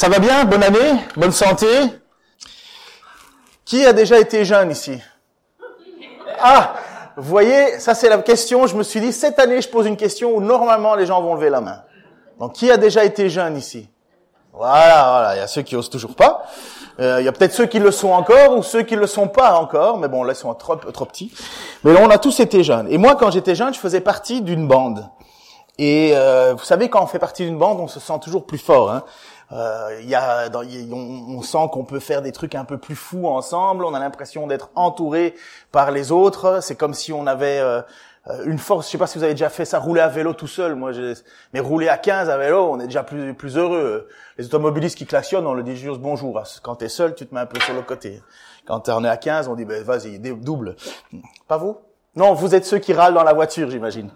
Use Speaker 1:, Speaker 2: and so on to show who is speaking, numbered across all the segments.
Speaker 1: Ça va bien? Bonne année? Bonne santé? Qui a déjà été jeune ici? Ah Vous voyez, ça c'est la question. Je me suis dit, cette année, je pose une question où normalement les gens vont lever la main. Donc, qui a déjà été jeune ici? Voilà, voilà. Il y a ceux qui osent toujours pas. Euh, il y a peut-être ceux qui le sont encore ou ceux qui le sont pas encore. Mais bon, là, ils sont trop, trop petits. Mais là, on a tous été jeunes. Et moi, quand j'étais jeune, je faisais partie d'une bande. Et euh, vous savez, quand on fait partie d'une bande, on se sent toujours plus fort. Hein. Euh, y a, on, on, sent qu'on peut faire des trucs un peu plus fous ensemble. On a l'impression d'être entouré par les autres. C'est comme si on avait euh, une force. Je sais pas si vous avez déjà fait ça, rouler à vélo tout seul. Moi, mais rouler à 15 à vélo, on est déjà plus plus heureux. Les automobilistes qui klaxonnent, on le dit juste bonjour. Quand t'es seul, tu te mets un peu sur le côté. Quand on est à 15, on dit ben vas-y, double. Pas vous? Non, vous êtes ceux qui râlent dans la voiture, j'imagine.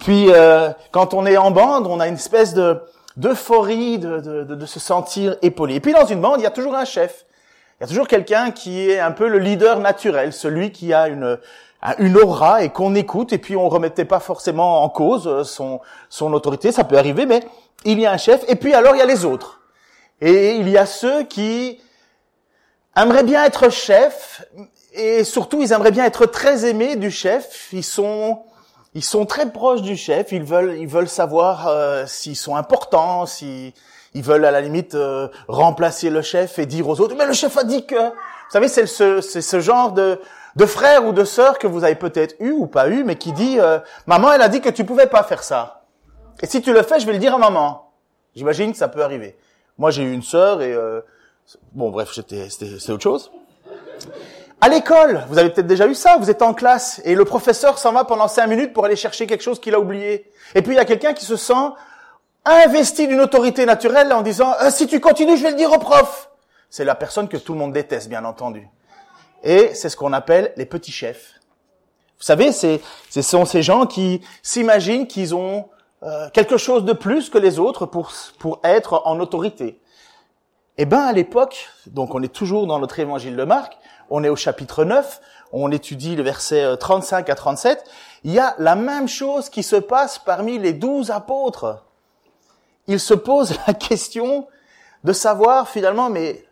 Speaker 1: Puis euh, quand on est en bande, on a une espèce de d'euphorie, de, de, de, se sentir épaulé. Et puis dans une bande, il y a toujours un chef. Il y a toujours quelqu'un qui est un peu le leader naturel, celui qui a une, une aura et qu'on écoute et puis on remettait pas forcément en cause euh, son, son autorité, ça peut arriver, mais il y a un chef et puis alors il y a les autres. Et il y a ceux qui aimeraient bien être chef et surtout ils aimeraient bien être très aimés du chef. Ils sont ils sont très proches du chef, ils veulent, ils veulent savoir euh, s'ils sont importants, s'ils ils veulent à la limite euh, remplacer le chef et dire aux autres, mais le chef a dit que... Vous savez, c'est ce, ce genre de, de frère ou de sœur que vous avez peut-être eu ou pas eu, mais qui dit, euh, maman, elle a dit que tu pouvais pas faire ça. Et si tu le fais, je vais le dire à maman. J'imagine que ça peut arriver. Moi, j'ai eu une sœur et... bon, bref, c'était, autre chose. À l'école, vous avez peut-être déjà eu ça, vous êtes en classe et le professeur s'en va pendant cinq minutes pour aller chercher quelque chose qu'il a oublié. Et puis il y a quelqu'un qui se sent investi d'une autorité naturelle en disant euh, si tu continues, je vais le dire au prof. C'est la personne que tout le monde déteste, bien entendu. Et c'est ce qu'on appelle les petits chefs. Vous savez, ce sont ces gens qui s'imaginent qu'ils ont euh, quelque chose de plus que les autres pour, pour être en autorité. Eh ben, à l'époque, donc on est toujours dans notre évangile de Marc, on est au chapitre 9, on étudie le verset 35 euh, à 37, il y a la même chose qui se passe parmi les douze apôtres. Ils se posent la question de savoir finalement, mais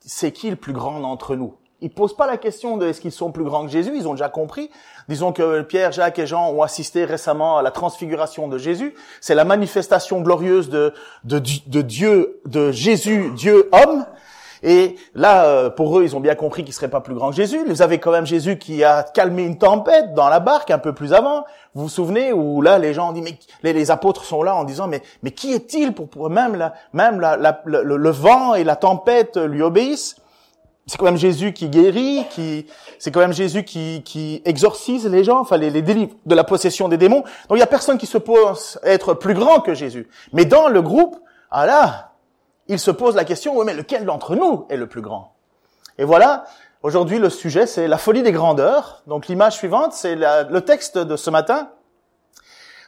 Speaker 1: c'est qui le plus grand d'entre nous? Ils posent pas la question de est-ce qu'ils sont plus grands que Jésus, ils ont déjà compris. Disons que Pierre, Jacques et Jean ont assisté récemment à la transfiguration de Jésus. C'est la manifestation glorieuse de, de, de Dieu, de Jésus, Dieu homme. Et là, euh, pour eux, ils ont bien compris qu'il serait pas plus grand que Jésus. Vous avez quand même Jésus qui a calmé une tempête dans la barque un peu plus avant. Vous vous souvenez où là, les gens ont dit, mais les, apôtres sont là en disant, mais mais qui est-il pour, pour même la, même la, le, le, vent et la tempête lui obéissent? C'est quand même Jésus qui guérit, qui c'est quand même Jésus qui, qui exorcise les gens, enfin les, les délivre de la possession des démons. Donc il y a personne qui se pense être plus grand que Jésus. Mais dans le groupe, ah là, il se pose la question, oui, mais lequel d'entre nous est le plus grand? Et voilà, aujourd'hui le sujet c'est la folie des grandeurs. Donc l'image suivante, c'est le texte de ce matin.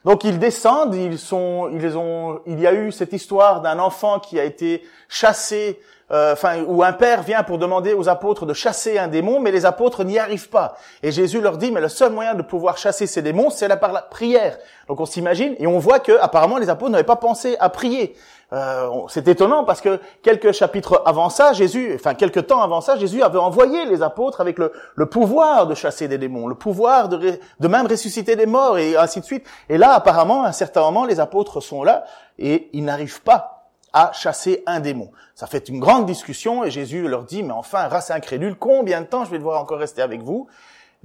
Speaker 1: Donc ils descendent, ils sont, ils ont, il y a eu cette histoire d'un enfant qui a été chassé, euh, enfin où un père vient pour demander aux apôtres de chasser un démon, mais les apôtres n'y arrivent pas. Et Jésus leur dit, mais le seul moyen de pouvoir chasser ces démons, c'est la prière. Donc on s'imagine et on voit que apparemment les apôtres n'avaient pas pensé à prier. Euh, c'est étonnant parce que quelques chapitres avant ça, Jésus, enfin quelques temps avant ça, Jésus avait envoyé les apôtres avec le, pouvoir de chasser des démons, le pouvoir de même ressusciter des morts et ainsi de suite. Et là, apparemment, à un certain moment, les apôtres sont là et ils n'arrivent pas à chasser un démon. Ça fait une grande discussion et Jésus leur dit, mais enfin, race incrédule, combien de temps je vais devoir encore rester avec vous?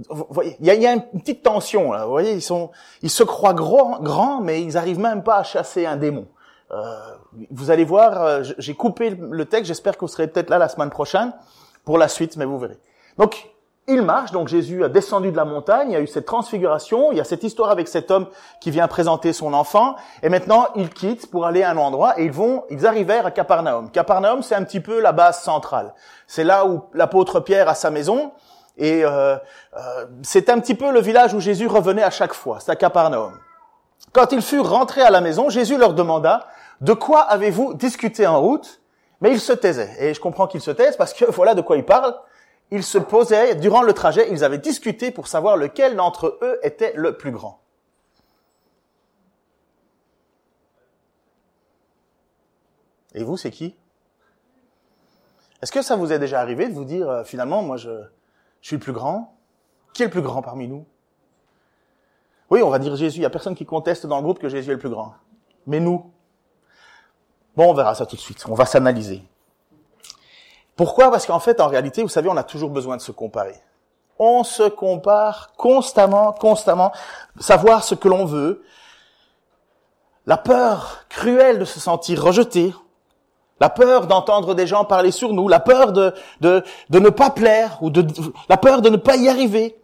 Speaker 1: Vous voyez, il y a, y a, une petite tension là. Vous voyez, ils sont, ils se croient grands, grands, mais ils arrivent même pas à chasser un démon. Euh, vous allez voir, euh, j'ai coupé le texte, j'espère que vous serez peut-être là la semaine prochaine pour la suite, mais vous verrez. Donc, il marche, donc Jésus a descendu de la montagne, il y a eu cette transfiguration, il y a cette histoire avec cet homme qui vient présenter son enfant, et maintenant il quitte pour aller à un endroit, et ils vont, ils arrivèrent à Capernaum. Capernaum, c'est un petit peu la base centrale. C'est là où l'apôtre Pierre a sa maison, et euh, euh, c'est un petit peu le village où Jésus revenait à chaque fois, c'est à Capernaum. Quand ils furent rentrés à la maison, Jésus leur demanda, de quoi avez-vous discuté en route? Mais ils se taisaient. Et je comprends qu'ils se taisent parce que voilà de quoi ils parlent. Ils se posaient, durant le trajet, ils avaient discuté pour savoir lequel d'entre eux était le plus grand. Et vous, c'est qui? Est-ce que ça vous est déjà arrivé de vous dire, euh, finalement, moi, je, je suis le plus grand? Qui est le plus grand parmi nous? Oui, on va dire Jésus. Il n'y a personne qui conteste dans le groupe que Jésus est le plus grand. Mais nous Bon, on verra ça tout de suite. On va s'analyser. Pourquoi? Parce qu'en fait, en réalité, vous savez, on a toujours besoin de se comparer. On se compare constamment, constamment, savoir ce que l'on veut. La peur cruelle de se sentir rejeté, la peur d'entendre des gens parler sur nous, la peur de, de, de ne pas plaire, ou de, la peur de ne pas y arriver.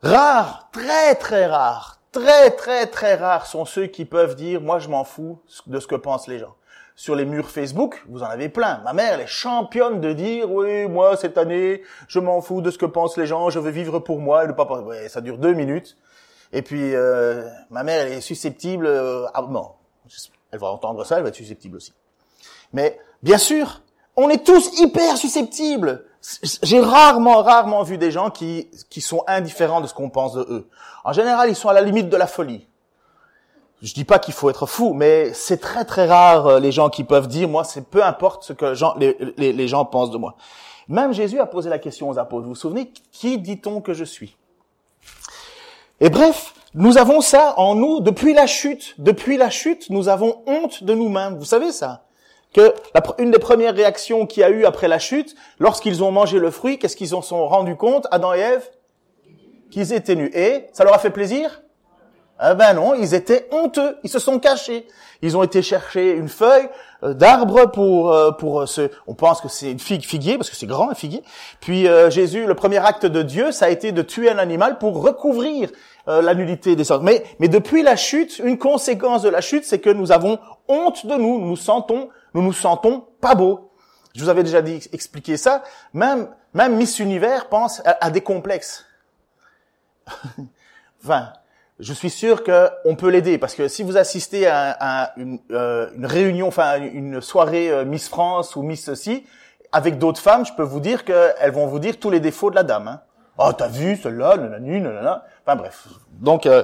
Speaker 1: Rares, très très rares, très très très rares sont ceux qui peuvent dire, moi je m'en fous de ce que pensent les gens sur les murs Facebook, vous en avez plein. Ma mère, elle est championne de dire, oui, moi, cette année, je m'en fous de ce que pensent les gens, je veux vivre pour moi, et ne pas ouais, ça dure deux minutes. Et puis, euh, ma mère, elle est susceptible, euh, ah, non, elle va entendre ça, elle va être susceptible aussi. Mais, bien sûr, on est tous hyper susceptibles. J'ai rarement, rarement vu des gens qui, qui sont indifférents de ce qu'on pense de eux. En général, ils sont à la limite de la folie. Je dis pas qu'il faut être fou, mais c'est très très rare euh, les gens qui peuvent dire moi c'est peu importe ce que les, gens pensent de moi. Même Jésus a posé la question aux apôtres. Vous vous souvenez qui dit-on que je suis? Et bref, nous avons ça en nous depuis la chute. Depuis la chute, nous avons honte de nous-mêmes. Vous savez ça? Que la, une des premières réactions qu'il y a eu après la chute, lorsqu'ils ont mangé le fruit, qu'est-ce qu'ils en sont rendus compte, Adam et Ève? Qu'ils étaient nus. Et ça leur a fait plaisir? Ah ben non, ils étaient honteux, ils se sont cachés. Ils ont été chercher une feuille euh, d'arbre pour euh, pour ce. On pense que c'est une figue figuier parce que c'est grand un figuier. Puis euh, Jésus, le premier acte de Dieu, ça a été de tuer un animal pour recouvrir la nudité des autres. Mais mais depuis la chute, une conséquence de la chute, c'est que nous avons honte de nous. Nous nous sentons, nous nous sentons pas beaux. Je vous avais déjà dit expliquer ça. Même même Miss Univers pense à, à des complexes. enfin, je suis sûr qu'on peut l'aider parce que si vous assistez à, une, euh, une, réunion, enfin une soirée euh, Miss France ou Miss ceci avec d'autres femmes, je peux vous dire qu'elles vont vous dire tous les défauts de la dame. Hein. Oh, t'as vu celle-là, nanani, nanana. Enfin bref. Donc euh,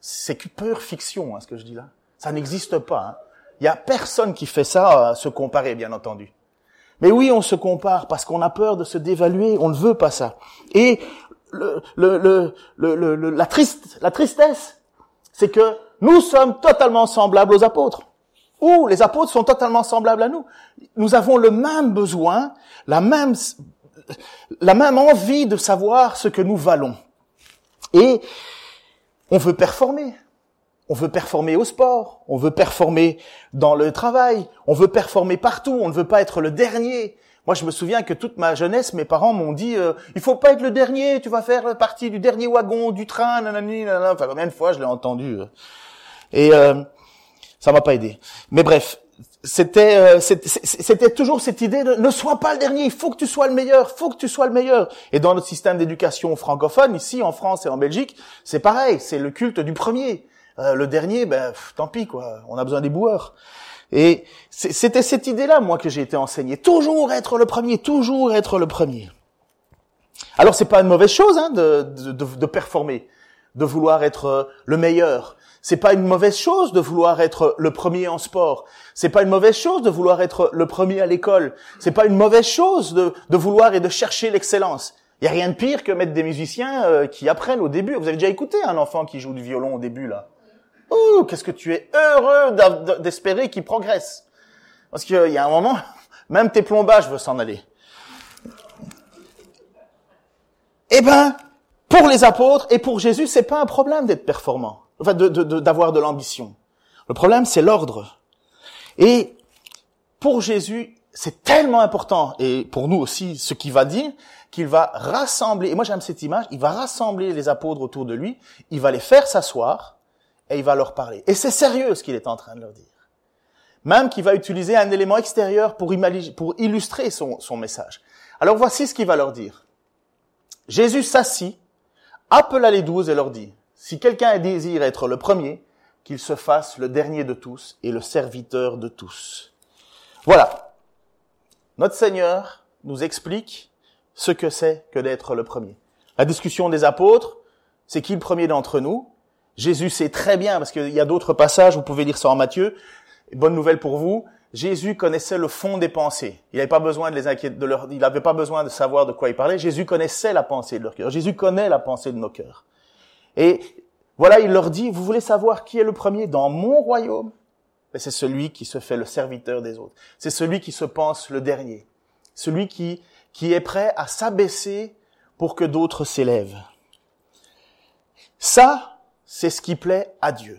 Speaker 1: c'est que pure fiction, hein, ce que je dis là. Ça n'existe pas. Hein. Il y a personne qui fait ça, à se comparer, bien entendu. Mais oui, on se compare parce qu'on a peur de se dévaluer. On ne veut pas ça. Et le, le, le, la, triste, la tristesse, c'est que nous sommes totalement semblables aux apôtres. Ou les apôtres sont totalement semblables à nous. Nous avons le même besoin, la même, la même envie de savoir ce que nous valons. Et on veut performer. On veut performer au sport, on veut performer dans le travail, on veut performer partout, on ne veut pas être le dernier. Moi, je me souviens que toute ma jeunesse, mes parents m'ont dit euh, il faut pas être le dernier, tu vas faire partie du dernier wagon du train, nanani, nanana. Enfin, combien de fois je l'ai entendu euh. Et euh, ça m'a pas aidé. Mais bref, c'était euh, c'était toujours cette idée de ne sois pas le dernier, il faut que tu sois le meilleur, faut que tu sois le meilleur. Et dans notre système d'éducation francophone, ici en France et en Belgique, c'est pareil, c'est le culte du premier. le dernier, ben tant pis quoi, on a besoin des boueurs. Et c'était cette idée-là, moi, que j'ai été enseigné. Toujours être le premier, toujours être le premier. Alors, c'est pas une mauvaise chose hein, de, de, de, performer, de vouloir être euh, le meilleur. C'est pas une mauvaise chose de vouloir être le premier en sport. C'est pas une mauvaise chose de vouloir être le premier à l'école. C'est pas une mauvaise chose de, de vouloir et de chercher l'excellence. Il y a rien de pire que mettre des musiciens euh, qui apprennent au début. Vous avez déjà écouté un enfant qui joue du violon au début là? Oh, qu'est-ce que tu es heureux d'espérer qu'il progresse. Parce qu'il y a un moment, même tes plombages veulent s'en aller. Eh ben, pour les apôtres et pour Jésus, c'est pas un problème d'être performant, enfin, d'avoir de, de l'ambition. Le problème, c'est l'ordre. Et pour Jésus, c'est tellement important, et pour nous aussi, ce qu'il va dire, qu'il va rassembler, et moi j'aime cette image, il va rassembler les apôtres autour de lui, il va les faire s'asseoir, et il va leur parler. Et c'est sérieux ce qu'il est en train de leur dire. Même qu'il va utiliser un élément extérieur pour, illustrer son, son message. Alors voici ce qu'il va leur dire. Jésus s'assit, appela les douze et leur dit, si quelqu'un désire être le premier, qu'il se fasse le dernier de tous et le serviteur de tous. Voilà. Notre Seigneur nous explique ce que c'est que d'être le premier. La discussion des apôtres, c'est qui le premier d'entre nous? Jésus sait très bien, parce qu'il y a d'autres passages, vous pouvez lire ça en Matthieu, bonne nouvelle pour vous, Jésus connaissait le fond des pensées. Il n'avait pas besoin de les inquiéter, de leur, il n'avait pas besoin de savoir de quoi il parlait. Jésus connaissait la pensée de leur cœur. Jésus connaît la pensée de nos cœurs. Et voilà, il leur dit, vous voulez savoir qui est le premier dans mon royaume? C'est celui qui se fait le serviteur des autres. C'est celui qui se pense le dernier. Celui qui, qui est prêt à s'abaisser pour que d'autres s'élèvent. Ça, c'est ce qui plaît à Dieu.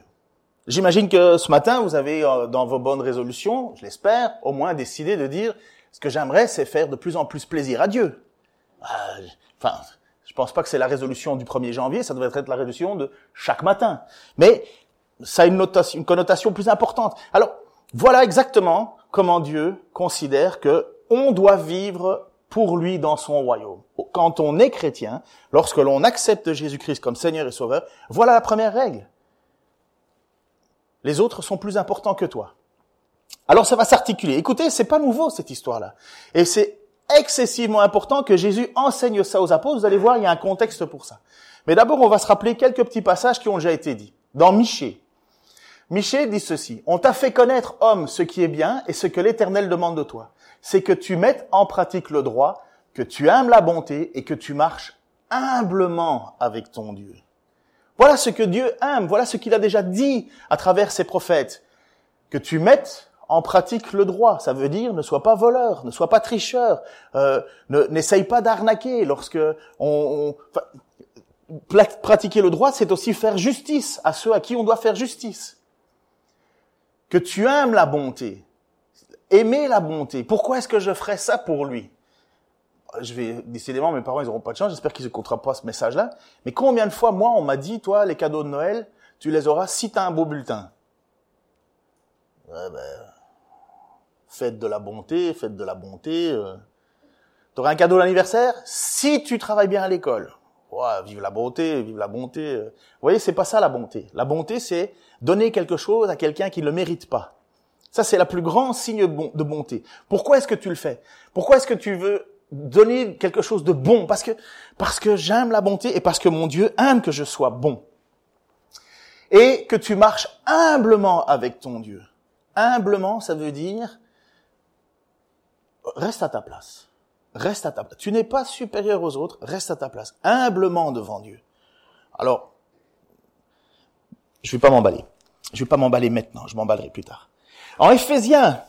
Speaker 1: J'imagine que ce matin, vous avez, euh, dans vos bonnes résolutions, je l'espère, au moins décidé de dire, ce que j'aimerais, c'est faire de plus en plus plaisir à Dieu. Euh, enfin, je pense pas que c'est la résolution du 1er janvier, ça devrait être la résolution de chaque matin. Mais ça a une, une connotation plus importante. Alors, voilà exactement comment Dieu considère que on doit vivre pour lui dans son royaume. Quand on est chrétien, lorsque l'on accepte Jésus-Christ comme Seigneur et Sauveur, voilà la première règle. Les autres sont plus importants que toi. Alors ça va s'articuler. Écoutez, c'est pas nouveau cette histoire-là. Et c'est excessivement important que Jésus enseigne ça aux apôtres. Vous allez voir, il y a un contexte pour ça. Mais d'abord, on va se rappeler quelques petits passages qui ont déjà été dits. Dans Michée. Michée dit ceci. On t'a fait connaître, homme, ce qui est bien et ce que l'Éternel demande de toi. C'est que tu mettes en pratique le droit, que tu aimes la bonté et que tu marches humblement avec ton Dieu. Voilà ce que Dieu aime, voilà ce qu'il a déjà dit à travers ses prophètes. Que tu mettes en pratique le droit, ça veut dire ne sois pas voleur, ne sois pas tricheur, euh, n'essaye pas d'arnaquer lorsque on, on pratiquer le droit, c'est aussi faire justice à ceux à qui on doit faire justice. Que tu aimes la bonté, aimer la bonté. Pourquoi est-ce que je ferais ça pour lui? Je vais décidément mes parents ils auront pas de chance. J'espère qu'ils écouteront pas ce message-là. Mais combien de fois moi on m'a dit toi les cadeaux de Noël tu les auras si tu as un beau bulletin? Ouais, ben, faites de la bonté, faites de la bonté. Euh. Tu auras un cadeau d'anniversaire si tu travailles bien à l'école. Ouais, vive la bonté, vive la bonté. Vous voyez, c'est pas ça la bonté. La bonté, c'est donner quelque chose à quelqu'un qui ne le mérite pas. Ça, c'est la plus grand signe de bonté. Pourquoi est-ce que tu le fais? Pourquoi est-ce que tu veux donner quelque chose de bon? Parce que parce que j'aime la bonté et parce que mon Dieu aime que je sois bon. Et que tu marches humblement avec ton Dieu. Humblement, ça veut dire reste à ta place. Reste à ta place. Tu n'es pas supérieur aux autres, reste à ta place. Humblement devant Dieu. Alors, je vais pas m'emballer. Je vais pas m'emballer maintenant, je m'emballerai plus tard. En Éphésiens,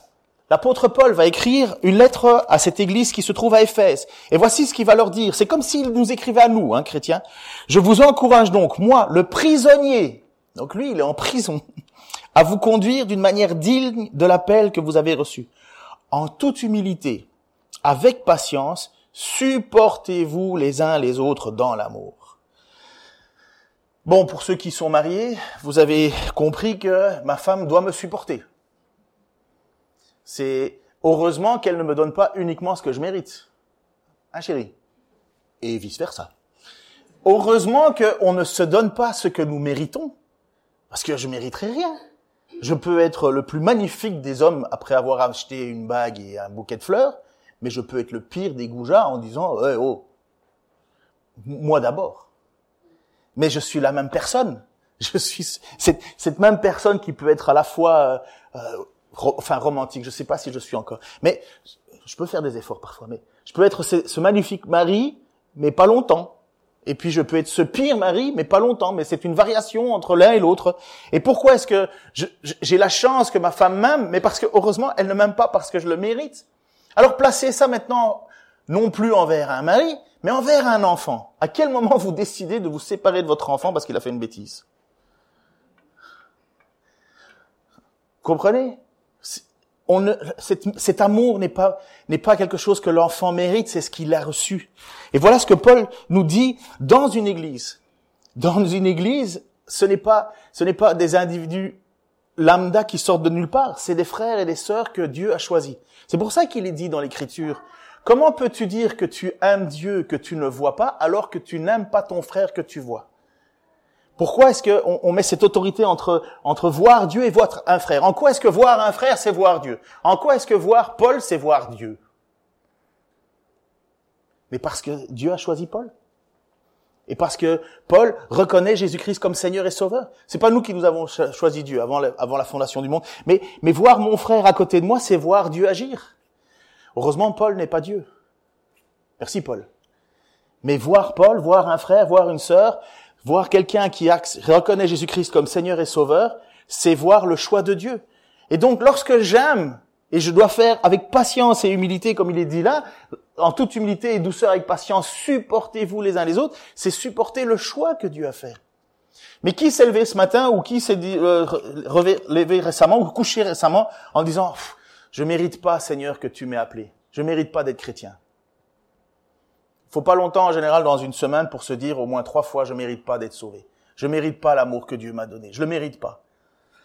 Speaker 1: L'apôtre Paul va écrire une lettre à cette église qui se trouve à Éphèse. Et voici ce qu'il va leur dire. C'est comme s'il nous écrivait à nous, hein, chrétiens. Je vous encourage donc, moi, le prisonnier, donc lui, il est en prison, à vous conduire d'une manière digne de l'appel que vous avez reçu. En toute humilité, avec patience, supportez-vous les uns les autres dans l'amour. Bon, pour ceux qui sont mariés, vous avez compris que ma femme doit me supporter. C'est heureusement qu'elle ne me donne pas uniquement ce que je mérite. Hein, chérie? Et vice-versa. Heureusement qu'on ne se donne pas ce que nous méritons. Parce que je mériterai rien. Je peux être le plus magnifique des hommes après avoir acheté une bague et un bouquet de fleurs, mais je peux être le pire des goujats en disant, hey, oh, moi d'abord. Mais je suis la même personne. Je suis cette, cette même personne qui peut être à la fois euh, enfin romantique, je sais pas si je suis encore. Mais je peux faire des efforts parfois, mais je peux être ce, magnifique mari, mais pas longtemps. Et puis je peux être ce pire mari, mais pas longtemps. Mais c'est une variation entre l'un et l'autre. Et pourquoi est-ce que j'ai la chance que ma femme m'aime, mais parce que heureusement elle ne m'aime pas parce que je le mérite. Alors placez ça maintenant non plus envers un mari, mais envers un enfant. À quel moment vous décidez de vous séparer de votre enfant parce qu'il a fait une bêtise? Comprenez? On cet, amour n'est pas, n'est pas quelque chose que l'enfant mérite, c'est ce qu'il a reçu. Et voilà ce que Paul nous dit dans une église. Dans une église, ce n'est pas, ce n'est pas des individus lambda qui sortent de nulle part, c'est des frères et des sœurs que Dieu a choisis. C'est pour ça qu'il est dit dans l'écriture, comment peux-tu dire que tu aimes Dieu que tu ne vois pas alors que tu n'aimes pas ton frère que tu vois? Pourquoi est-ce qu'on on met cette autorité entre, voir Dieu et voir un frère? En quoi est-ce que voir un frère, c'est voir Dieu? En quoi est-ce que voir Paul, c'est voir Dieu? Mais parce que Dieu a choisi Paul. Et parce que Paul reconnaît Jésus-Christ comme Seigneur et Sauveur. C'est pas nous qui nous avons choisi Dieu avant la, avant la fondation du monde. Mais, mais voir mon frère à côté de moi, c'est voir Dieu agir. Heureusement, Paul n'est pas Dieu. Merci, Paul. Mais voir Paul, voir un frère, voir une sœur, voir quelqu'un qui reconnaît Jésus-Christ comme Seigneur et Sauveur, c'est voir le choix de Dieu. Et donc, lorsque j'aime, et je dois faire avec patience et humilité, comme il est dit là, en toute humilité et douceur avec patience, supportez-vous les uns les autres, c'est supporter le choix que Dieu a fait. Mais qui s'est levé ce matin ou qui s'est euh, levé récemment ou couché récemment en disant je mérite pas Seigneur que tu m'aies appelé, je mérite pas d'être chrétien. Faut pas longtemps en général dans une semaine pour se dire au moins trois fois je mérite pas d'être sauvé, je mérite pas l'amour que Dieu m'a donné, je le mérite pas.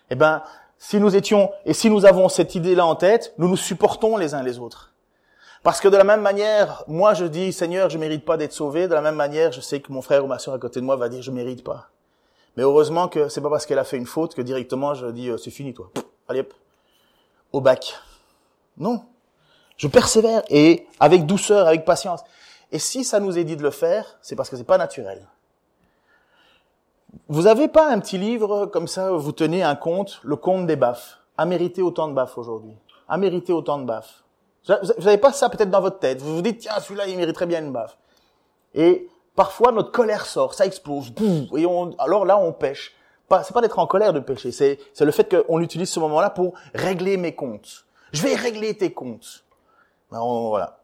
Speaker 1: Eh ben si nous étions et si nous avons cette idée-là en tête, nous nous supportons les uns les autres. Parce que de la même manière, moi je dis Seigneur, je mérite pas d'être sauvé. De la même manière, je sais que mon frère ou ma soeur à côté de moi va dire je mérite pas. Mais heureusement que c'est pas parce qu'elle a fait une faute que directement je dis euh, c'est fini toi. Allez hop, au bac. Non, je persévère et avec douceur, avec patience. Et si ça nous est dit de le faire, c'est parce que c'est pas naturel. Vous avez pas un petit livre comme ça, vous tenez un compte, le compte des baffes? A mérité autant de baffes aujourd'hui. A mérité autant de baffes. Vous n'avez pas ça peut-être dans votre tête. Vous vous dites, tiens, celui-là, il mériterait bien une baffe. Et parfois, notre colère sort, ça explose. Et on, alors là, on pêche. Pas, c'est pas d'être en colère de pêcher, c'est, c'est le fait qu'on utilise ce moment-là pour régler mes comptes. Je vais régler tes comptes. Ben, voilà.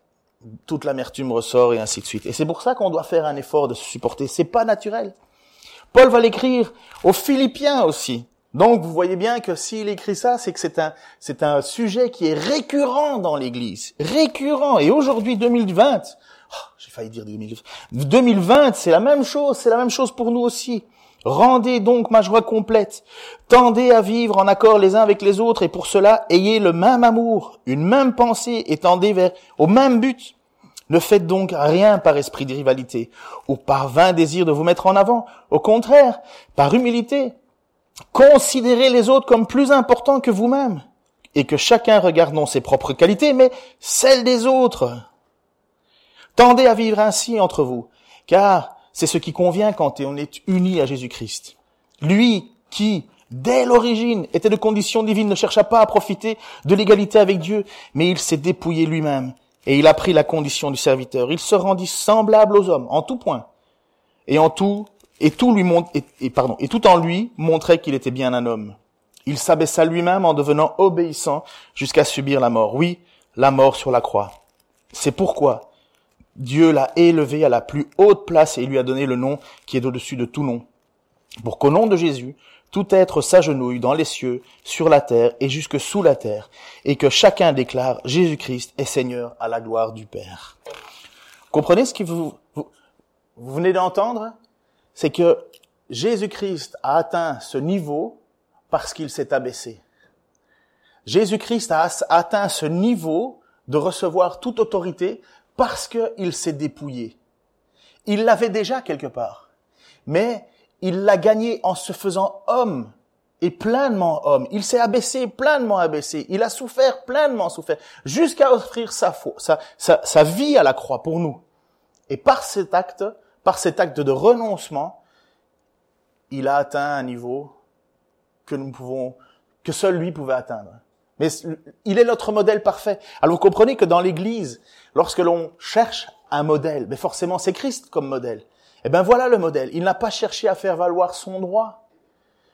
Speaker 1: Toute l'amertume ressort et ainsi de suite. Et c'est pour ça qu'on doit faire un effort de se supporter. C'est pas naturel. Paul va l'écrire aux Philippiens aussi. Donc vous voyez bien que s'il écrit ça, c'est que c'est un c'est un sujet qui est récurrent dans l'Église, récurrent. Et aujourd'hui 2020, j'ai failli dire 2020, 2020, c'est la même chose, c'est la même chose pour nous aussi. Rendez donc ma joie complète. Tendez à vivre en accord les uns avec les autres et pour cela ayez le même amour, une même pensée et tendez vers au même but. Ne faites donc rien par esprit de rivalité ou par vain désir de vous mettre en avant. Au contraire, par humilité, Considérez les autres comme plus importants que vous-même et que chacun regarde non ses propres qualités, mais celles des autres. Tendez à vivre ainsi entre vous, car c'est ce qui convient quand on est uni à Jésus-Christ. Lui qui, dès l'origine, était de condition divine, ne chercha pas à profiter de l'égalité avec Dieu, mais il s'est dépouillé lui-même, et il a pris la condition du serviteur. Il se rendit semblable aux hommes, en tout point, et en tout et tout lui et, pardon, et tout en lui montrait qu'il était bien un homme. Il s'abaissa lui-même en devenant obéissant jusqu'à subir la mort. Oui, la mort sur la croix. C'est pourquoi Dieu l'a élevé à la plus haute place et lui a donné le nom qui est au-dessus de tout nom. Pour qu'au nom de Jésus, tout être s'agenouille dans les cieux, sur la terre et jusque sous la terre, et que chacun déclare Jésus-Christ est Seigneur à la gloire du Père. Comprenez ce que vous, vous venez d'entendre? C'est que Jésus-Christ a atteint ce niveau parce qu'il s'est abaissé. Jésus-Christ a atteint ce niveau de recevoir toute autorité parce qu'il s'est dépouillé. Il l'avait déjà quelque part, mais il l'a gagné en se faisant homme et pleinement homme. Il s'est abaissé, pleinement abaissé. Il a souffert, pleinement souffert, jusqu'à offrir sa, sa, vie à la croix pour nous. Et par cet acte, par cet acte de renoncement, il a atteint un niveau que nous pouvons, que seul lui pouvait atteindre. Mais il est notre modèle parfait. Alors vous comprenez que dans l'Église, lorsque l'on cherche un modèle, mais forcément c'est Christ comme modèle. Eh ben voilà le modèle. Il n'a pas cherché à faire valoir son droit.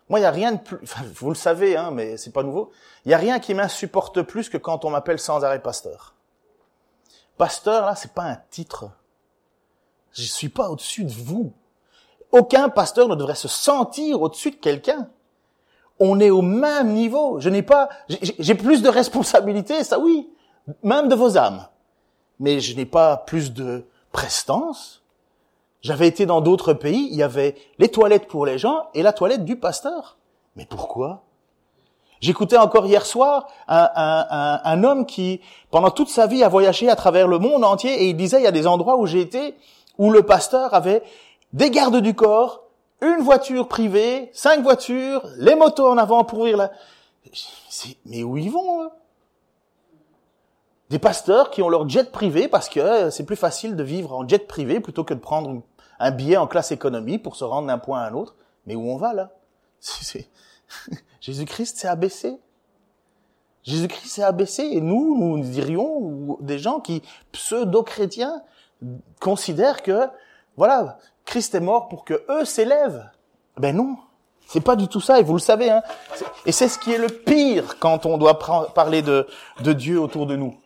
Speaker 1: Moi, il n'y a rien de plus, vous le savez, hein, mais c'est pas nouveau. Il n'y a rien qui m'insupporte plus que quand on m'appelle sans arrêt pasteur. Pasteur, là, c'est pas un titre. Je suis pas au-dessus de vous. Aucun pasteur ne devrait se sentir au-dessus de quelqu'un. On est au même niveau. Je n'ai pas, j'ai plus de responsabilités, ça oui, même de vos âmes. Mais je n'ai pas plus de prestance. J'avais été dans d'autres pays, il y avait les toilettes pour les gens et la toilette du pasteur. Mais pourquoi? J'écoutais encore hier soir un, un, un, homme qui, pendant toute sa vie, a voyagé à travers le monde entier et il disait, il y a des endroits où j'ai été, où le pasteur avait des gardes du corps, une voiture privée, cinq voitures, les motos en avant pour ouvrir la... Mais où ils vont hein Des pasteurs qui ont leur jet privé parce que c'est plus facile de vivre en jet privé plutôt que de prendre un billet en classe économie pour se rendre d'un point à un autre. Mais où on va là? Jésus-Christ s'est abaissé. Jésus-Christ s'est abaissé et nous, nous dirions, des gens qui, pseudo-chrétiens, considèrent que, voilà, Christ est mort pour que eux s'élèvent. Ben non, c'est pas du tout ça, et vous le savez. Hein. Et c'est ce qui est le pire quand on doit parler de, de Dieu autour de nous.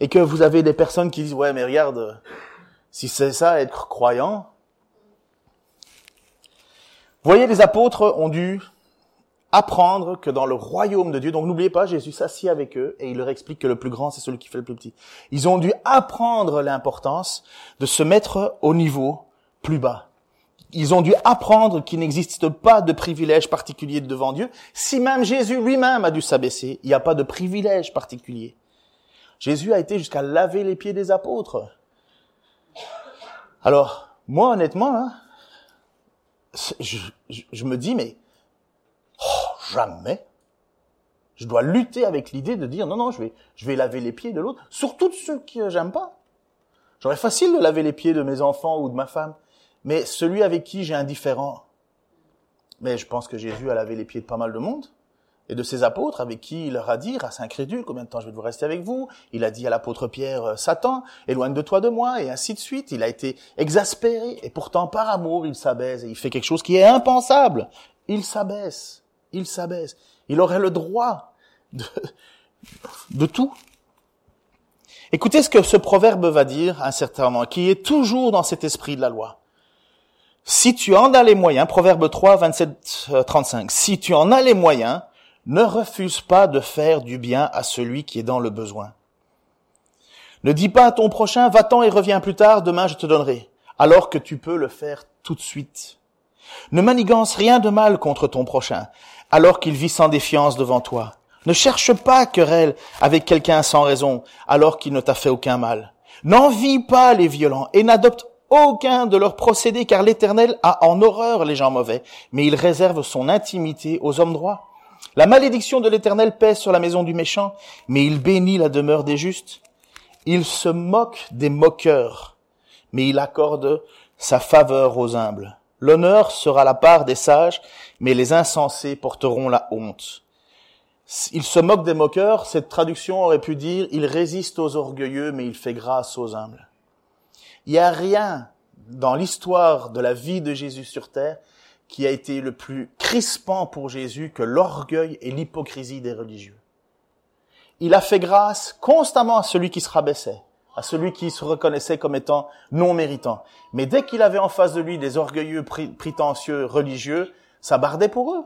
Speaker 1: Et que vous avez des personnes qui disent, ouais, mais regarde, si c'est ça, être croyant. voyez, les apôtres ont dû apprendre que dans le royaume de Dieu, donc n'oubliez pas, Jésus s'assied avec eux et il leur explique que le plus grand, c'est celui qui fait le plus petit. Ils ont dû apprendre l'importance de se mettre au niveau plus bas. Ils ont dû apprendre qu'il n'existe pas de privilège particulier devant Dieu. Si même Jésus lui-même a dû s'abaisser, il n'y a pas de privilège particulier. Jésus a été jusqu'à laver les pieds des apôtres. Alors, moi honnêtement, hein, je, me dis, mais Oh, jamais. Je dois lutter avec l'idée de dire non, non, je vais, je vais laver les pieds de l'autre, surtout de ceux que j'aime pas. J'aurais facile de laver les pieds de mes enfants ou de ma femme, mais celui avec qui j'ai un différent. Mais je pense que Jésus a lavé les pieds de pas mal de monde et de ses apôtres avec qui il leur a dit, race incrédule, combien de temps je vais vous rester avec vous Il a dit à l'apôtre Pierre, euh, Satan, éloigne de toi de moi, et ainsi de suite. Il a été exaspéré, et pourtant par amour, il s'abaisse, et il fait quelque chose qui est impensable. Il s'abaisse il s'abaisse. Il aurait le droit de, de tout. Écoutez ce que ce proverbe va dire un certain moment, qui est toujours dans cet esprit de la loi. Si tu en as les moyens, proverbe 3, 27, 35, si tu en as les moyens, ne refuse pas de faire du bien à celui qui est dans le besoin. Ne dis pas à ton prochain, va-t'en et reviens plus tard, demain je te donnerai, alors que tu peux le faire tout de suite. Ne manigance rien de mal contre ton prochain, alors qu'il vit sans défiance devant toi. Ne cherche pas querelle avec quelqu'un sans raison, alors qu'il ne t'a fait aucun mal. N'envie pas les violents et n'adopte aucun de leurs procédés, car l'Éternel a en horreur les gens mauvais, mais il réserve son intimité aux hommes droits. La malédiction de l'Éternel pèse sur la maison du méchant, mais il bénit la demeure des justes. Il se moque des moqueurs, mais il accorde sa faveur aux humbles. L'honneur sera la part des sages, mais les insensés porteront la honte. Il se moque des moqueurs, cette traduction aurait pu dire il résiste aux orgueilleux, mais il fait grâce aux humbles. Il n'y a rien dans l'histoire de la vie de Jésus sur terre qui a été le plus crispant pour Jésus que l'orgueil et l'hypocrisie des religieux. Il a fait grâce constamment à celui qui se rabaissait à celui qui se reconnaissait comme étant non méritant. Mais dès qu'il avait en face de lui des orgueilleux, prétentieux, religieux, ça bardait pour eux.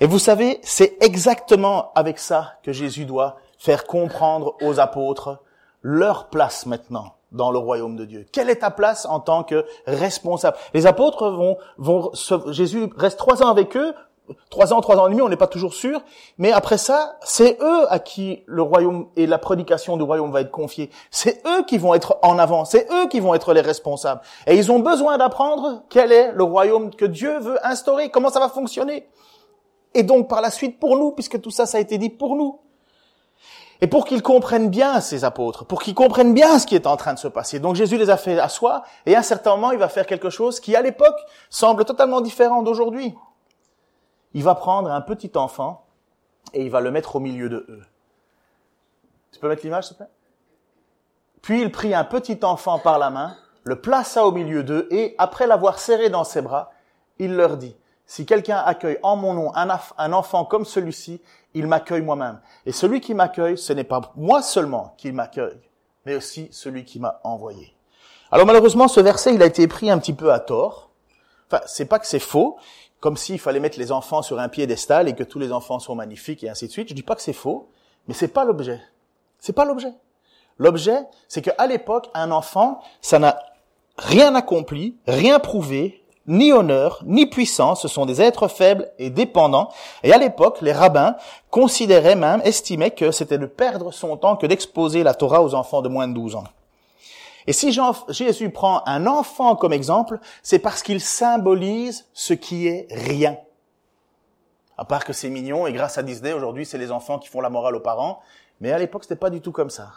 Speaker 1: Et vous savez, c'est exactement avec ça que Jésus doit faire comprendre aux apôtres leur place maintenant dans le royaume de Dieu. Quelle est ta place en tant que responsable? Les apôtres vont, vont, Jésus reste trois ans avec eux trois ans, trois ans et demi, on n'est pas toujours sûr. Mais après ça, c'est eux à qui le royaume et la prédication du royaume va être confiée. C'est eux qui vont être en avant. C'est eux qui vont être les responsables. Et ils ont besoin d'apprendre quel est le royaume que Dieu veut instaurer, comment ça va fonctionner. Et donc par la suite pour nous, puisque tout ça, ça a été dit pour nous. Et pour qu'ils comprennent bien ces apôtres, pour qu'ils comprennent bien ce qui est en train de se passer. Donc Jésus les a fait asseoir, et à un certain moment, il va faire quelque chose qui, à l'époque, semble totalement différent d'aujourd'hui il va prendre un petit enfant et il va le mettre au milieu de eux. Tu peux mettre l'image, s'il te plaît? Puis il prit un petit enfant par la main, le plaça au milieu d'eux et, après l'avoir serré dans ses bras, il leur dit, si quelqu'un accueille en mon nom un enfant comme celui-ci, il m'accueille moi-même. Et celui qui m'accueille, ce n'est pas moi seulement qui m'accueille, mais aussi celui qui m'a envoyé. Alors malheureusement, ce verset, il a été pris un petit peu à tort. Enfin, c'est pas que c'est faux, comme s'il fallait mettre les enfants sur un piédestal et que tous les enfants sont magnifiques et ainsi de suite. Je dis pas que c'est faux, mais c'est pas l'objet. C'est pas l'objet. L'objet, c'est qu'à l'époque, un enfant, ça n'a rien accompli, rien prouvé, ni honneur, ni puissance, ce sont des êtres faibles et dépendants. Et à l'époque, les rabbins considéraient même, estimaient que c'était de perdre son temps que d'exposer la Torah aux enfants de moins de 12 ans. Et si Jésus prend un enfant comme exemple, c'est parce qu'il symbolise ce qui est rien. À part que c'est mignon, et grâce à Disney, aujourd'hui, c'est les enfants qui font la morale aux parents. Mais à l'époque, c'était pas du tout comme ça.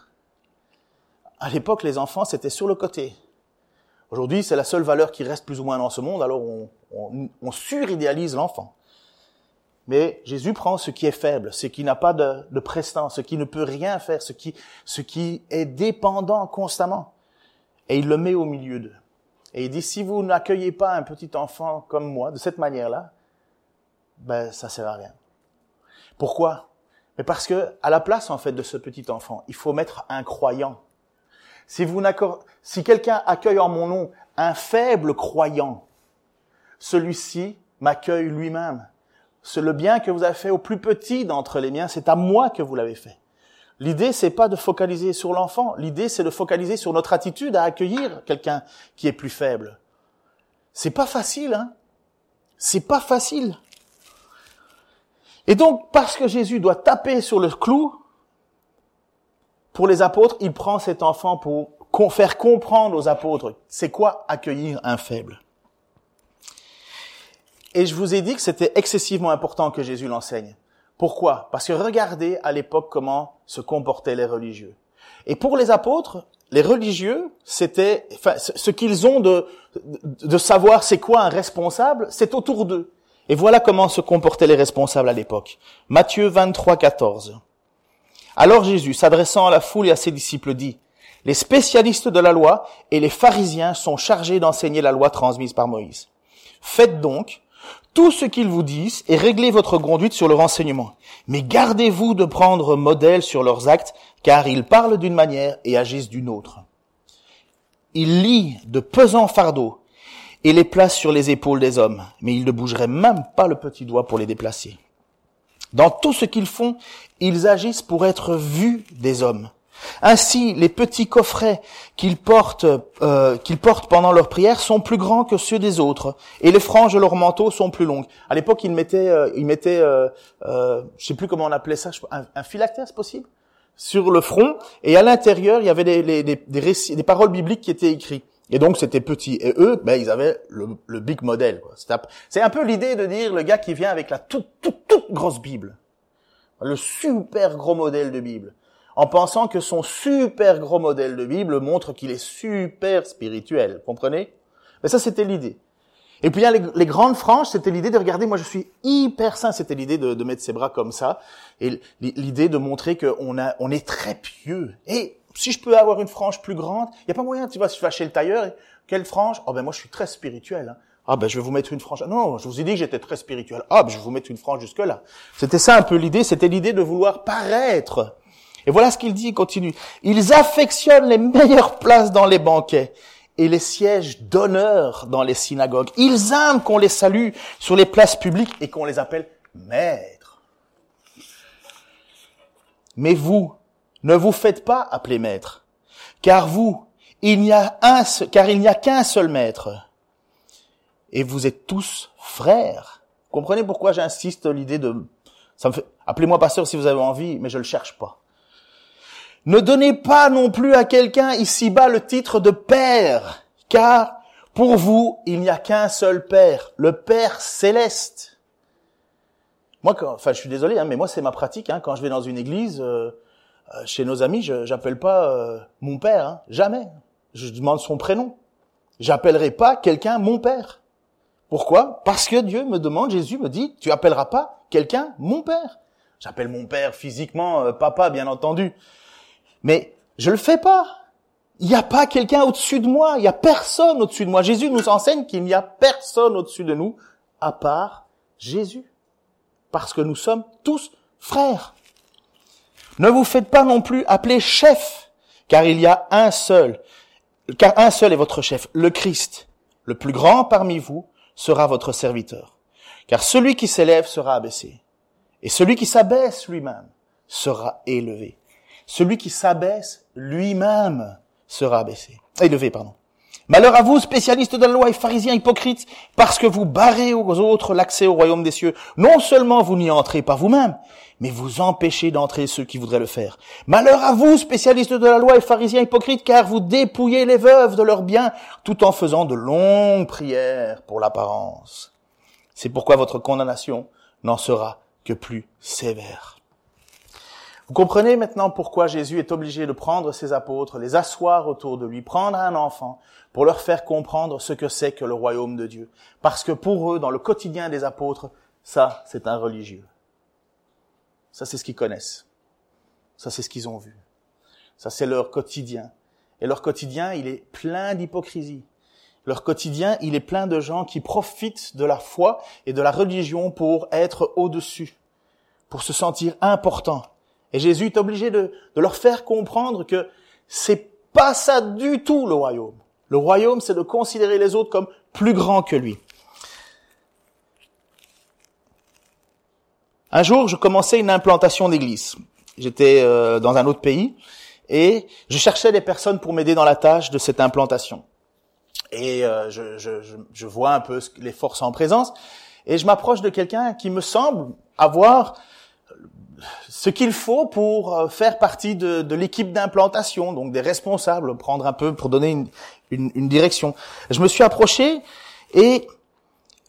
Speaker 1: À l'époque, les enfants, c'était sur le côté. Aujourd'hui, c'est la seule valeur qui reste plus ou moins dans ce monde, alors on, on, on suridéalise l'enfant. Mais Jésus prend ce qui est faible, ce qui n'a pas de, de prestance, ce qui ne peut rien faire, ce qui, ce qui est dépendant constamment. Et il le met au milieu d'eux. Et il dit, si vous n'accueillez pas un petit enfant comme moi, de cette manière-là, ben, ça sert à rien. Pourquoi? Mais parce que, à la place, en fait, de ce petit enfant, il faut mettre un croyant. Si vous si quelqu'un accueille en mon nom un faible croyant, celui-ci m'accueille lui-même. C'est le bien que vous avez fait au plus petit d'entre les miens, c'est à moi que vous l'avez fait. L'idée, c'est pas de focaliser sur l'enfant. L'idée, c'est de focaliser sur notre attitude à accueillir quelqu'un qui est plus faible. C'est pas facile, hein. C'est pas facile. Et donc, parce que Jésus doit taper sur le clou, pour les apôtres, il prend cet enfant pour faire comprendre aux apôtres c'est quoi accueillir un faible. Et je vous ai dit que c'était excessivement important que Jésus l'enseigne. Pourquoi? Parce que regardez à l'époque comment se comportaient les religieux. Et pour les apôtres, les religieux, c'était, enfin, ce qu'ils ont de, de savoir c'est quoi un responsable, c'est autour d'eux. Et voilà comment se comportaient les responsables à l'époque. Matthieu 23, 14. Alors Jésus, s'adressant à la foule et à ses disciples, dit, les spécialistes de la loi et les pharisiens sont chargés d'enseigner la loi transmise par Moïse. Faites donc tout ce qu'ils vous disent et réglez votre conduite sur le renseignement. Mais gardez-vous de prendre modèle sur leurs actes, car ils parlent d'une manière et agissent d'une autre. Ils lient de pesants fardeaux et les placent sur les épaules des hommes, mais ils ne bougeraient même pas le petit doigt pour les déplacer. Dans tout ce qu'ils font, ils agissent pour être vus des hommes. Ainsi, les petits coffrets qu'ils portent, euh, qu'ils portent pendant leur prière sont plus grands que ceux des autres, et les franges de leur manteau sont plus longues. À l'époque, ils mettaient, euh, ils mettaient, euh, euh, sais plus comment on appelait ça, un, un phylactère, c'est possible, sur le front, et à l'intérieur, il y avait des, des, des, récits, des paroles bibliques qui étaient écrites. Et donc c'était petit. Et eux, ben ils avaient le, le big modèle. C'est un peu l'idée de dire le gars qui vient avec la toute toute toute grosse Bible, le super gros modèle de Bible en pensant que son super gros modèle de Bible montre qu'il est super spirituel. Comprenez? Mais ça, c'était l'idée. Et puis, a les, grandes franges, c'était l'idée de regarder, moi je suis hyper saint, c'était l'idée de, mettre ses bras comme ça, et l'idée de montrer qu'on on est très pieux. Et si je peux avoir une frange plus grande, il n'y a pas moyen, tu vas se fâcher le tailleur, quelle frange? Oh ben moi je suis très spirituel. Hein. Ah ben je vais vous mettre une frange. Non, je vous ai dit que j'étais très spirituel. Ah ben je vais vous mettre une frange jusque là. C'était ça un peu l'idée, c'était l'idée de vouloir paraître et voilà ce qu'il dit, il continue. Ils affectionnent les meilleures places dans les banquets et les sièges d'honneur dans les synagogues. Ils aiment qu'on les salue sur les places publiques et qu'on les appelle maîtres. Mais vous, ne vous faites pas appeler maître, car vous, il n'y a un, car il n'y a qu'un seul maître, et vous êtes tous frères. Comprenez pourquoi j'insiste l'idée de, ça me fait, appelez-moi pasteur si vous avez envie, mais je le cherche pas. Ne donnez pas non plus à quelqu'un ici-bas le titre de Père, car pour vous, il n'y a qu'un seul Père, le Père céleste. Moi, quand, enfin, je suis désolé, hein, mais moi, c'est ma pratique. Hein, quand je vais dans une église, euh, chez nos amis, je j'appelle pas euh, mon père, hein, jamais. Je demande son prénom. J'appellerai pas quelqu'un mon père. Pourquoi? Parce que Dieu me demande, Jésus me dit, tu appelleras pas quelqu'un mon père. J'appelle mon père physiquement papa, bien entendu. Mais je le fais pas. Il n'y a pas quelqu'un au-dessus de moi. Il n'y a personne au-dessus de moi. Jésus nous enseigne qu'il n'y a personne au-dessus de nous à part Jésus. Parce que nous sommes tous frères. Ne vous faites pas non plus appeler chef, car il y a un seul, car un seul est votre chef, le Christ. Le plus grand parmi vous sera votre serviteur. Car celui qui s'élève sera abaissé, et celui qui s'abaisse lui-même sera élevé. Celui qui s'abaisse lui-même sera abaissé. Élevé, pardon. Malheur à vous, spécialistes de la loi et pharisiens hypocrites, parce que vous barrez aux autres l'accès au royaume des cieux. Non seulement vous n'y entrez pas vous-même, mais vous empêchez d'entrer ceux qui voudraient le faire. Malheur à vous, spécialistes de la loi et pharisiens hypocrites, car vous dépouillez les veuves de leurs biens, tout en faisant de longues prières pour l'apparence. C'est pourquoi votre condamnation n'en sera que plus sévère. Vous comprenez maintenant pourquoi Jésus est obligé de prendre ses apôtres, les asseoir autour de lui, prendre un enfant pour leur faire comprendre ce que c'est que le royaume de Dieu. Parce que pour eux, dans le quotidien des apôtres, ça, c'est un religieux. Ça, c'est ce qu'ils connaissent. Ça, c'est ce qu'ils ont vu. Ça, c'est leur quotidien. Et leur quotidien, il est plein d'hypocrisie. Leur quotidien, il est plein de gens qui profitent de la foi et de la religion pour être au-dessus, pour se sentir important. Et Jésus est obligé de, de leur faire comprendre que c'est pas ça du tout le royaume. Le royaume, c'est de considérer les autres comme plus grands que lui. Un jour, je commençais une implantation d'église. J'étais euh, dans un autre pays et je cherchais des personnes pour m'aider dans la tâche de cette implantation. Et euh, je, je, je, vois un peu les forces en présence et je m'approche de quelqu'un qui me semble avoir ce qu'il faut pour euh, faire partie de, de l'équipe d'implantation, donc des responsables, prendre un peu pour donner une, une, une direction. Je me suis approché et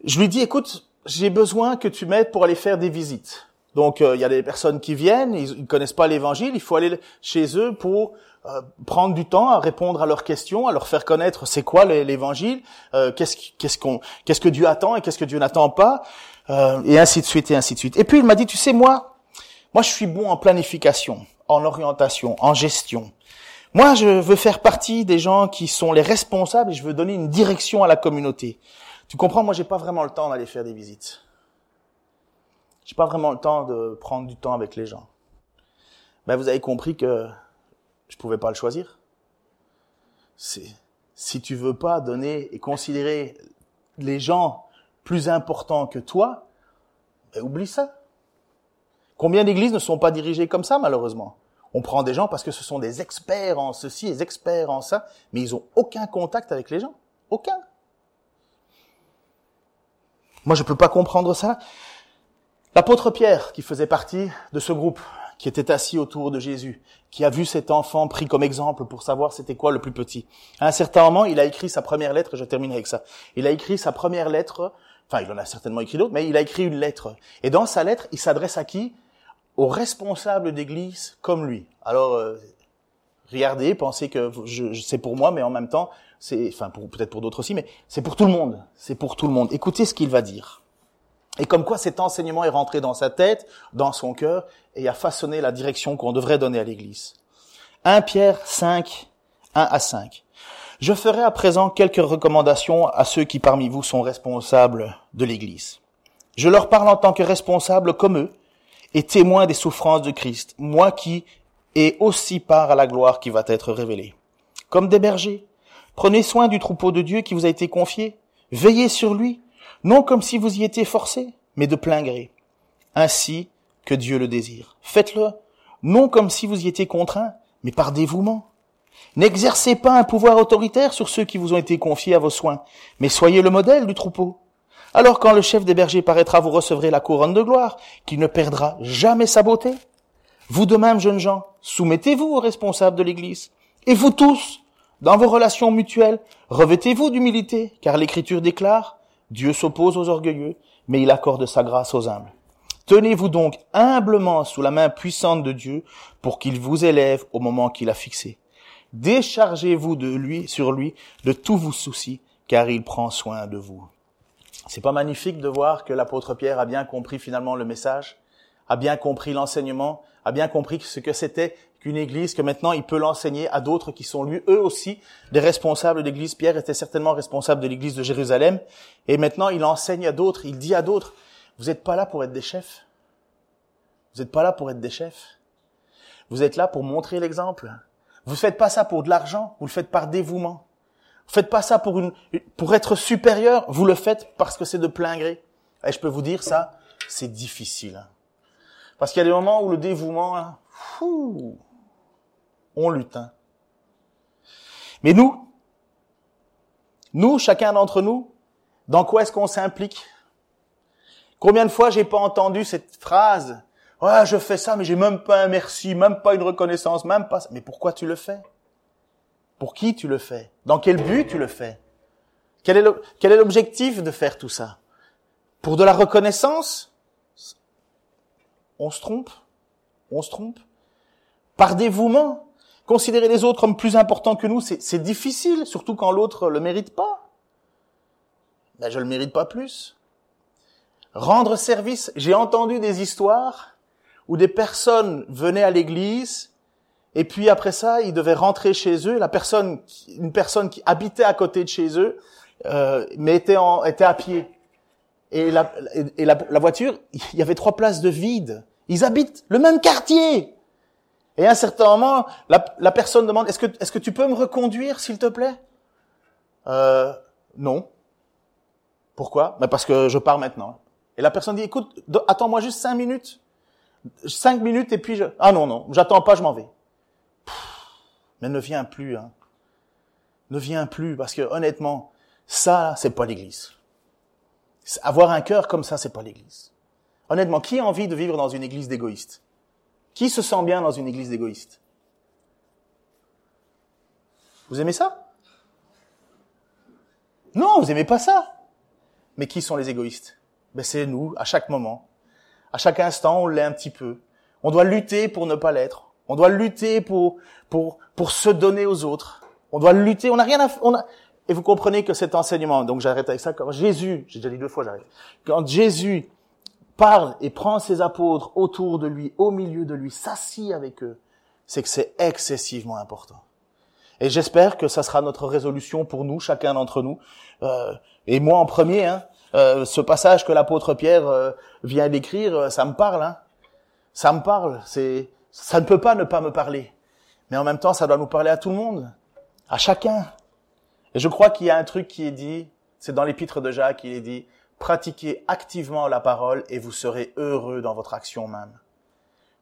Speaker 1: je lui dis, écoute, j'ai besoin que tu m'aides pour aller faire des visites. Donc euh, il y a des personnes qui viennent, ils ne connaissent pas l'évangile, il faut aller chez eux pour euh, prendre du temps à répondre à leurs questions, à leur faire connaître c'est quoi l'évangile, euh, qu'est-ce qu'est-ce qu'on qu'est-ce que Dieu attend et qu'est-ce que Dieu n'attend pas, et ainsi de suite et ainsi de suite. Et puis il m'a dit tu sais moi, moi je suis bon en planification, en orientation, en gestion. Moi je veux faire partie des gens qui sont les responsables et je veux donner une direction à la communauté. Tu comprends, moi j'ai pas vraiment le temps d'aller faire des visites. J'ai pas vraiment le temps de prendre du temps avec les gens. Ben, vous avez compris que je pouvais pas le choisir. Si tu veux pas donner et considérer les gens plus importants que toi, ben, oublie ça. Combien d'églises ne sont pas dirigées comme ça, malheureusement? On prend des gens parce que ce sont des experts en ceci, des experts en ça, mais ils ont aucun contact avec les gens. Aucun. Moi, je peux pas comprendre ça. L'apôtre Pierre, qui faisait partie de ce groupe, qui était assis autour de Jésus, qui a vu cet enfant pris comme exemple pour savoir c'était quoi le plus petit. À un certain moment, il a écrit sa première lettre, je terminerai avec ça. Il a écrit sa première lettre, enfin il en a certainement écrit d'autres, mais il a écrit une lettre. Et dans sa lettre, il s'adresse à qui? Aux responsables d'église comme lui. Alors, regardez, pensez que c'est pour moi, mais en même temps, c'est, enfin peut-être pour d'autres aussi, mais c'est pour tout le monde. C'est pour tout le monde. Écoutez ce qu'il va dire. Et comme quoi cet enseignement est rentré dans sa tête, dans son cœur, et a façonné la direction qu'on devrait donner à l'Église. 1 Pierre 5, 1 à 5. Je ferai à présent quelques recommandations à ceux qui parmi vous sont responsables de l'Église. Je leur parle en tant que responsable comme eux et témoin des souffrances de Christ, moi qui ai aussi part à la gloire qui va être révélée. Comme des bergers, prenez soin du troupeau de Dieu qui vous a été confié, veillez sur lui, non comme si vous y étiez forcé, mais de plein gré, ainsi que Dieu le désire. Faites-le, non comme si vous y étiez contraint, mais par dévouement. N'exercez pas un pouvoir autoritaire sur ceux qui vous ont été confiés à vos soins, mais soyez le modèle du troupeau. Alors quand le chef des bergers paraîtra, vous recevrez la couronne de gloire, qui ne perdra jamais sa beauté. Vous de même, jeunes gens, soumettez-vous aux responsables de l'Église. Et vous tous, dans vos relations mutuelles, revêtez-vous d'humilité, car l'Écriture déclare, Dieu s'oppose aux orgueilleux, mais il accorde sa grâce aux humbles. Tenez-vous donc humblement sous la main puissante de Dieu pour qu'il vous élève au moment qu'il a fixé. Déchargez-vous de lui, sur lui, de tous vos soucis, car il prend soin de vous. C'est pas magnifique de voir que l'apôtre Pierre a bien compris finalement le message, a bien compris l'enseignement, a bien compris ce que c'était qu'une église, que maintenant il peut l'enseigner à d'autres qui sont lui, eux aussi, des responsables d'église. Pierre était certainement responsable de l'église de Jérusalem. Et maintenant il enseigne à d'autres, il dit à d'autres, vous n'êtes pas là pour être des chefs. Vous n'êtes pas là pour être des chefs. Vous êtes là pour montrer l'exemple. Vous ne faites pas ça pour de l'argent, vous le faites par dévouement. Vous faites pas ça pour une, pour être supérieur, vous le faites parce que c'est de plein gré. Et je peux vous dire ça, c'est difficile. Parce qu'il y a des moments où le dévouement, fou, on lutte. Hein. Mais nous, nous, chacun d'entre nous, dans quoi est-ce qu'on s'implique? Combien de fois j'ai pas entendu cette phrase Ouais, je fais ça, mais j'ai même pas un merci, même pas une reconnaissance, même pas. Mais pourquoi tu le fais? Pour qui tu le fais? Dans quel but tu le fais? Quel est l'objectif de faire tout ça? Pour de la reconnaissance? On se trompe On se trompe par dévouement. Considérer les autres comme plus importants que nous, c'est difficile, surtout quand l'autre le mérite pas. Ben, je le mérite pas plus. Rendre service, j'ai entendu des histoires où des personnes venaient à l'église et puis après ça, ils devaient rentrer chez eux. La personne, une personne qui habitait à côté de chez eux, euh, mais était, en, était à pied. Et, la, et la, la voiture, il y avait trois places de vide. Ils habitent le même quartier. Et à un certain moment, la, personne demande, est-ce que, est-ce que tu peux me reconduire, s'il te plaît? Euh, Non. Pourquoi? Ben Parce que je pars maintenant. Et la personne dit, écoute, attends-moi juste cinq minutes. Cinq minutes et puis je... Ah non, non, j'attends pas, je m'en vais. mais ne viens plus. Hein. Ne viens plus, parce que honnêtement, ça, c'est pas l'Église. Avoir un cœur comme ça, c'est pas l'Église. Honnêtement, qui a envie de vivre dans une Église d'égoïstes qui se sent bien dans une église égoïste Vous aimez ça? Non, vous aimez pas ça. Mais qui sont les égoïstes? Ben c'est nous, à chaque moment. À chaque instant, on l'est un petit peu. On doit lutter pour ne pas l'être. On doit lutter pour pour pour se donner aux autres. On doit lutter. On n'a rien à on a, et vous comprenez que cet enseignement, donc j'arrête avec ça, quand Jésus, j'ai déjà dit deux fois, j'arrête. Quand Jésus parle et prend ses apôtres autour de lui, au milieu de lui, s'assit avec eux, c'est que c'est excessivement important. Et j'espère que ça sera notre résolution pour nous, chacun d'entre nous. Euh, et moi en premier, hein, euh, ce passage que l'apôtre Pierre euh, vient d'écrire, euh, ça me parle. Hein. Ça me parle. C'est, ça ne peut pas ne pas me parler. Mais en même temps, ça doit nous parler à tout le monde, à chacun. Et je crois qu'il y a un truc qui est dit, c'est dans l'épître de Jacques, il est dit, Pratiquez activement la parole et vous serez heureux dans votre action même.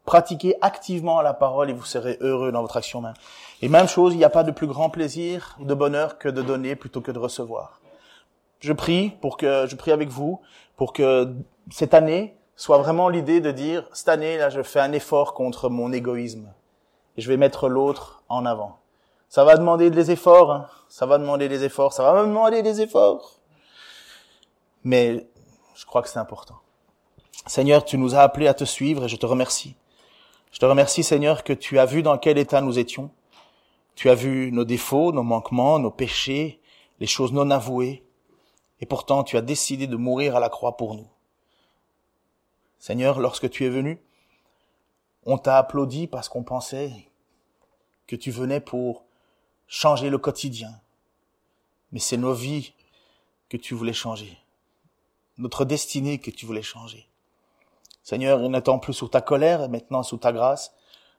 Speaker 1: Pratiquez activement la parole et vous serez heureux dans votre action même. Et même chose, il n'y a pas de plus grand plaisir, de bonheur que de donner plutôt que de recevoir. Je prie pour que, je prie avec vous pour que cette année soit vraiment l'idée de dire, cette année, là, je fais un effort contre mon égoïsme et je vais mettre l'autre en avant. Ça va demander des efforts, hein. ça va demander des efforts, ça va me demander des efforts mais je crois que c'est important. Seigneur, tu nous as appelés à te suivre et je te remercie. Je te remercie, Seigneur, que tu as vu dans quel état nous étions. Tu as vu nos défauts, nos manquements, nos péchés, les choses non avouées. Et pourtant, tu as décidé de mourir à la croix pour nous. Seigneur, lorsque tu es venu, on t'a applaudi parce qu'on pensait que tu venais pour changer le quotidien. Mais c'est nos vies que tu voulais changer notre destinée que tu voulais changer. Seigneur, n'étant plus sous ta colère, et maintenant sous ta grâce,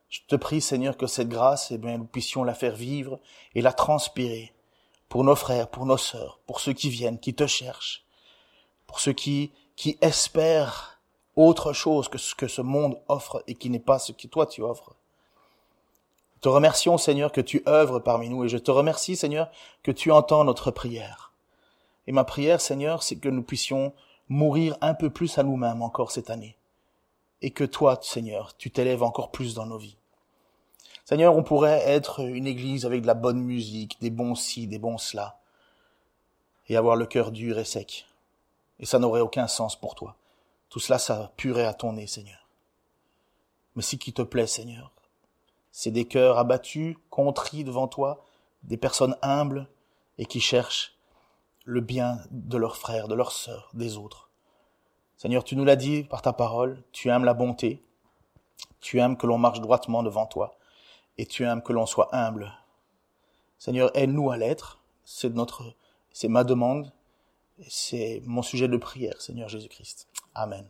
Speaker 1: je te prie, Seigneur, que cette grâce, eh bien, nous puissions la faire vivre et la transpirer pour nos frères, pour nos sœurs, pour ceux qui viennent, qui te cherchent, pour ceux qui, qui espèrent autre chose que ce que ce monde offre et qui n'est pas ce que toi tu offres. Te remercions, Seigneur, que tu œuvres parmi nous et je te remercie, Seigneur, que tu entends notre prière. Et ma prière, Seigneur, c'est que nous puissions mourir un peu plus à nous-mêmes encore cette année. Et que toi, Seigneur, tu t'élèves encore plus dans nos vies. Seigneur, on pourrait être une église avec de la bonne musique, des bons ci, des bons cela, et avoir le cœur dur et sec. Et ça n'aurait aucun sens pour toi. Tout cela, ça purerait à ton nez, Seigneur. Mais ce qui te plaît, Seigneur, c'est des cœurs abattus, contris devant toi, des personnes humbles et qui cherchent le bien de leurs frères, de leurs sœurs, des autres. Seigneur, tu nous l'as dit par ta parole, tu aimes la bonté, tu aimes que l'on marche droitement devant toi, et tu aimes que l'on soit humble. Seigneur, aide-nous à l'être, c'est notre, c'est ma demande, c'est mon sujet de prière, Seigneur Jésus-Christ. Amen.